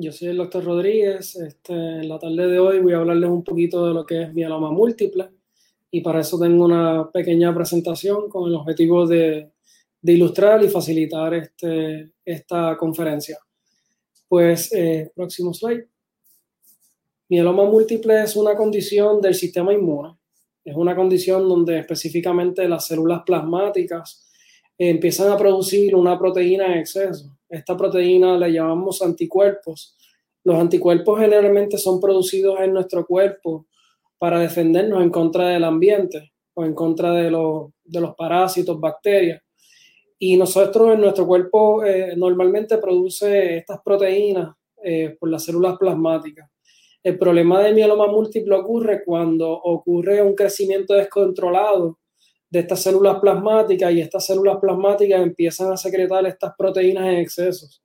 yo soy el doctor Rodríguez. Este, en la tarde de hoy voy a hablarles un poquito de lo que es mieloma múltiple y para eso tengo una pequeña presentación con el objetivo de ilustrar y facilitar este, esta conferencia. Pues, eh, próximo slide. Mieloma múltiple es una condición del sistema inmune. Es una condición donde específicamente las células plasmáticas empiezan a producir una proteína en exceso. Esta proteína la llamamos anticuerpos. Los anticuerpos generalmente son producidos en nuestro cuerpo para defendernos en contra del ambiente o en contra de, de los parásitos, bacterias. Y nosotros en nuestro cuerpo eh, normalmente produce estas proteínas eh, por las células plasmáticas. El problema del mieloma múltiple ocurre cuando ocurre un crecimiento descontrolado de estas células plasmáticas y estas células plasmáticas empiezan a secretar estas proteínas en excesos.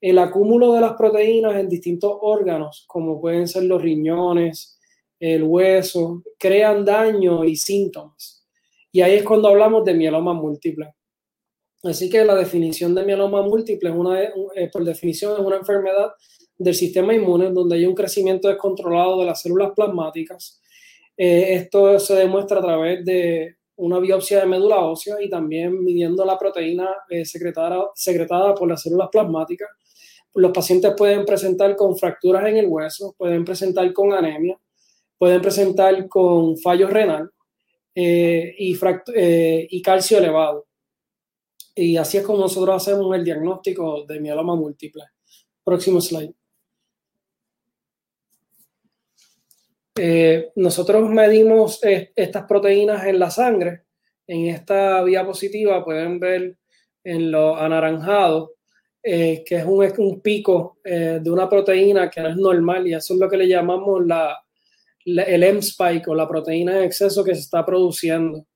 El acúmulo de las proteínas en distintos órganos, como pueden ser los riñones, el hueso, crean daño y síntomas. Y ahí es cuando hablamos de mieloma múltiple. Así que la definición de mieloma múltiple es una, eh, por definición es una enfermedad del sistema inmune donde hay un crecimiento descontrolado de las células plasmáticas. Eh, esto se demuestra a través de una biopsia de médula ósea y también midiendo la proteína eh, secretada, secretada por las células plasmáticas. Los pacientes pueden presentar con fracturas en el hueso, pueden presentar con anemia, pueden presentar con fallo renal y, y calcio elevado. Y así es como nosotros hacemos el diagnóstico de mieloma múltiple. Próximo slide. Eh, nosotros medimos eh, estas proteínas en la sangre. En esta diapositiva pueden ver en lo anaranjado eh, que es un, pico de una proteína que no es normal y eso es lo que le llamamos la, el M-spike o la proteína en exceso que se está produciendo.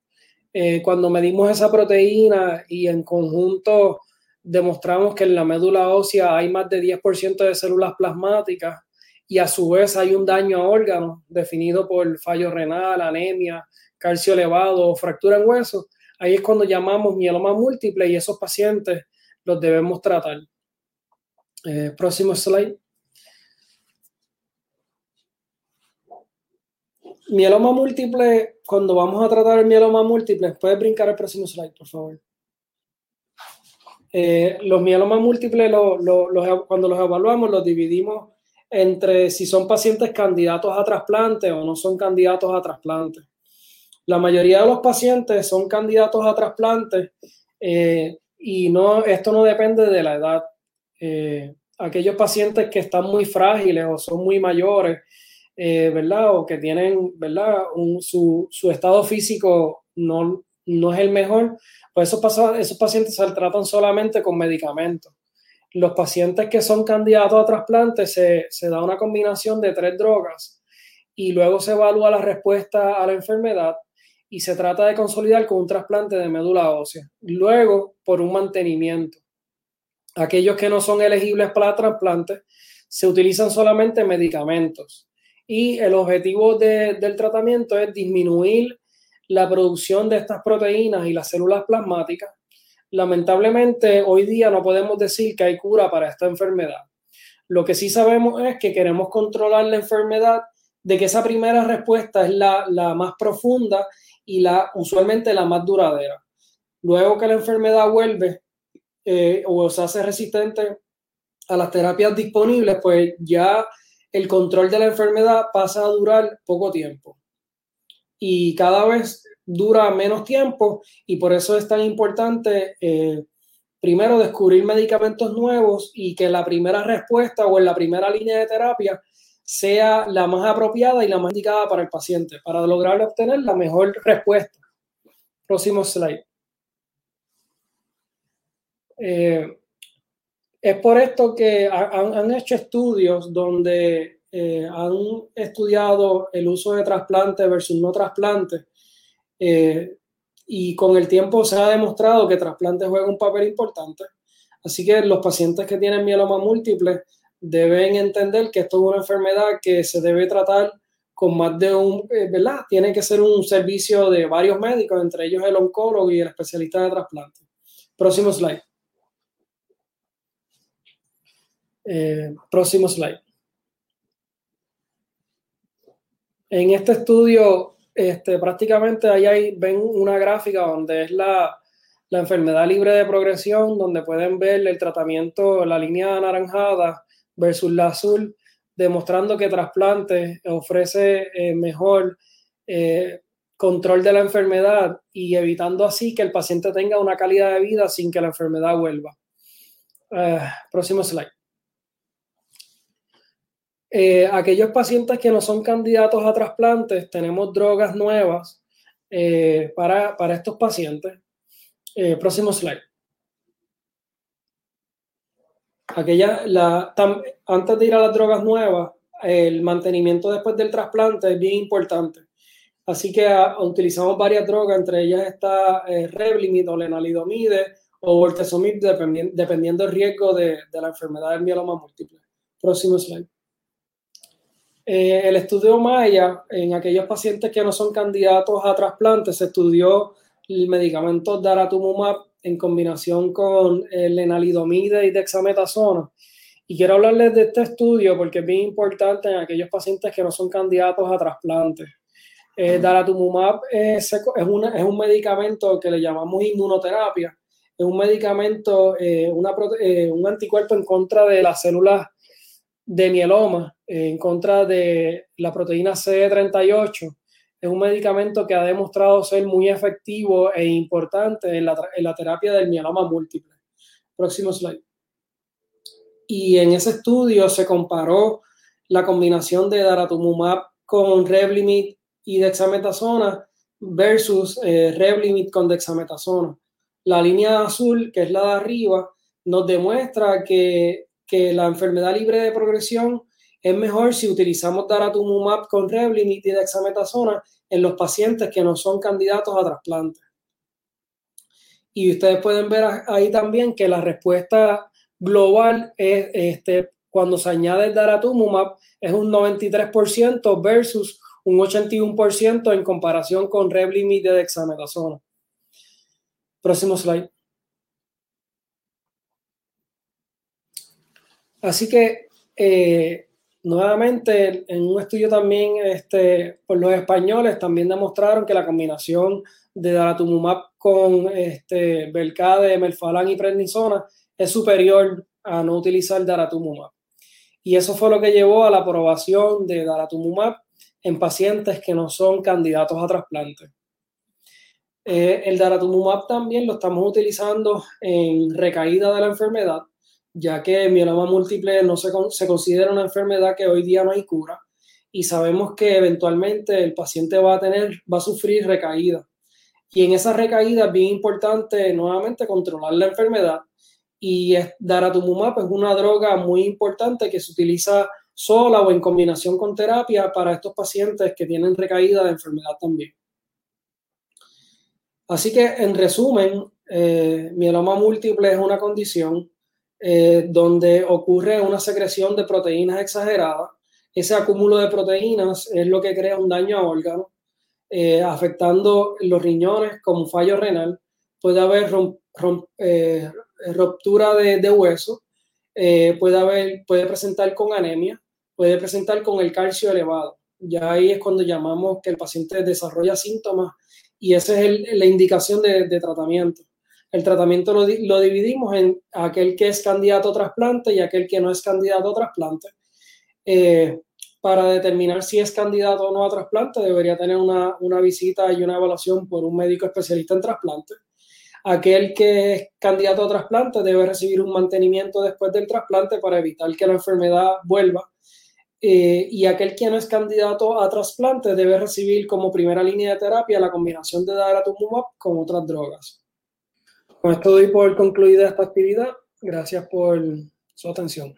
Eh, cuando medimos esa proteína y en conjunto demostramos que en la médula ósea hay más de 10% de células plasmáticas y a su vez hay un daño a órganos definido por fallo renal, anemia, calcio elevado o fractura en hueso, ahí es cuando llamamos mieloma múltiple y esos pacientes los debemos tratar. Eh, próximo slide. Mieloma múltiple, cuando vamos a tratar el mieloma múltiple, puedes brincar el próximo slide, por favor. Eh, los mielomas múltiples, cuando los evaluamos, los dividimos entre si son pacientes candidatos a trasplante o no son candidatos a trasplante. La mayoría de los pacientes son candidatos a trasplante eh, y no, esto no depende de la edad. Eh, aquellos pacientes que están muy frágiles o son muy mayores eh, ¿verdad? O que tienen, ¿verdad? su, su, estado físico no, no es el mejor, pues esos, esos pacientes se tratan solamente con medicamentos. Los pacientes que son candidatos a trasplante se, da una combinación de tres drogas y luego se evalúa la respuesta a la enfermedad y se trata de consolidar con un trasplante de médula ósea. Luego, por un mantenimiento. Aquellos que no son elegibles para trasplante, se utilizan solamente medicamentos y el objetivo del tratamiento es disminuir la producción de estas proteínas y las células plasmáticas. Lamentablemente, hoy día no podemos decir que hay cura para esta enfermedad. Lo que sí sabemos es que queremos controlar la enfermedad, de que esa primera respuesta es la, más profunda y la usualmente la más duradera. Luego que la enfermedad vuelve eh, o se hace resistente a las terapias disponibles, pues ya el control de la enfermedad pasa a durar poco tiempo y cada vez dura menos tiempo y por eso es tan importante eh, primero descubrir medicamentos nuevos y que la primera respuesta o en la primera línea de terapia sea la más apropiada y la más indicada para el paciente para lograr obtener la mejor respuesta. Próximo slide. Eh, es por esto que han, hecho estudios donde eh, han estudiado el uso de trasplante versus no trasplante eh, y con el tiempo se ha demostrado que trasplante juega un papel importante. Así que los pacientes que tienen mieloma múltiple deben entender que esto es una enfermedad que se debe tratar con más de un, eh, ¿verdad? Tiene que ser un servicio de varios médicos, entre ellos el oncólogo y el especialista de trasplante. Próximo slide. Eh, próximo slide. En este estudio, este, prácticamente ahí ven una gráfica donde es la, la enfermedad libre de progresión, donde pueden ver el tratamiento, la línea anaranjada versus la azul, demostrando que trasplante ofrece eh, mejor eh, control de la enfermedad y evitando así que el paciente tenga una calidad de vida sin que la enfermedad vuelva. Eh, próximo slide. Aquellos pacientes que no son candidatos a trasplantes, tenemos drogas nuevas para, para, estos pacientes. próximo slide. aquella, la, antes de ir a las drogas nuevas, el mantenimiento después del trasplante es bien importante. Así que ah, utilizamos varias drogas, entre ellas está eh, Revlimid o lenalidomide o Voltesomib, dependiendo, del riesgo de, de, la enfermedad del mieloma múltiple. Próximo slide. Eh, el estudio Maya, en aquellos pacientes que no son candidatos a trasplante, se estudió el medicamento daratumumab en combinación con el lenalidomide y dexametasona. Y quiero hablarles de este estudio porque es bien importante en aquellos pacientes que no son candidatos a trasplante. Eh, daratumumab es, es, es, un medicamento que le llamamos inmunoterapia. Es un medicamento, eh, una, eh, un anticuerpo en contra de las células de mieloma, en contra de la proteína CD38 es un medicamento que ha demostrado ser muy efectivo e importante en la, terapia del mieloma múltiple. Próximo slide. Y en ese estudio se comparó la combinación de daratumumab con Revlimid y dexametasona versus eh, Revlimid con dexametasona. La línea azul, que es la de arriba, nos demuestra que, que la enfermedad libre de progresión es mejor si utilizamos daratumumab con Revlimid y dexametasona en los pacientes que no son candidatos a trasplante. Y ustedes pueden ver ahí también que la respuesta global es este, cuando se añade el daratumumab es un 93% versus un 81% en comparación con Revlimid de dexametasona. Próximo slide. Así que eh, Nuevamente, en un estudio también este, por los españoles, también demostraron que la combinación de daratumumab con este, Belcade, y prednisona es superior a no utilizar daratumumab. Y eso fue lo que llevó a la aprobación de daratumumab en pacientes que no son candidatos a trasplante. Eh, el daratumumab también lo estamos utilizando en recaída de la enfermedad ya que el mieloma múltiple no se, se considera una enfermedad que hoy día no hay cura y sabemos que eventualmente el paciente va a tener, va a sufrir recaída. Y en esa recaída es bien importante nuevamente controlar la enfermedad y daratumumab es una droga muy importante que se utiliza sola o en combinación con terapia para estos pacientes que tienen recaída de enfermedad también. Así que en resumen, eh, mieloma múltiple es una condición eh, donde ocurre una secreción de proteínas exagerada. Ese acúmulo de proteínas es lo que crea un daño a órganos, eh, afectando los riñones como fallo renal. Puede haber eh, ruptura de, hueso, puede, haber, puede presentar con anemia, puede presentar con el calcio elevado. Ya ahí es cuando llamamos que el paciente desarrolla síntomas y esa es la indicación de tratamiento. El tratamiento lo, dividimos en aquel que es candidato a trasplante y aquel que no es candidato a trasplante. Eh, para determinar si es candidato o no a trasplante, debería tener una, visita y una evaluación por un médico especialista en trasplante. Aquel que es candidato a trasplante debe recibir un mantenimiento después del trasplante para evitar que la enfermedad vuelva. Eh, y aquel que no es candidato a trasplante debe recibir como primera línea de terapia la combinación de daratumumab con otras drogas. Con esto doy por concluida esta actividad. Gracias por su atención.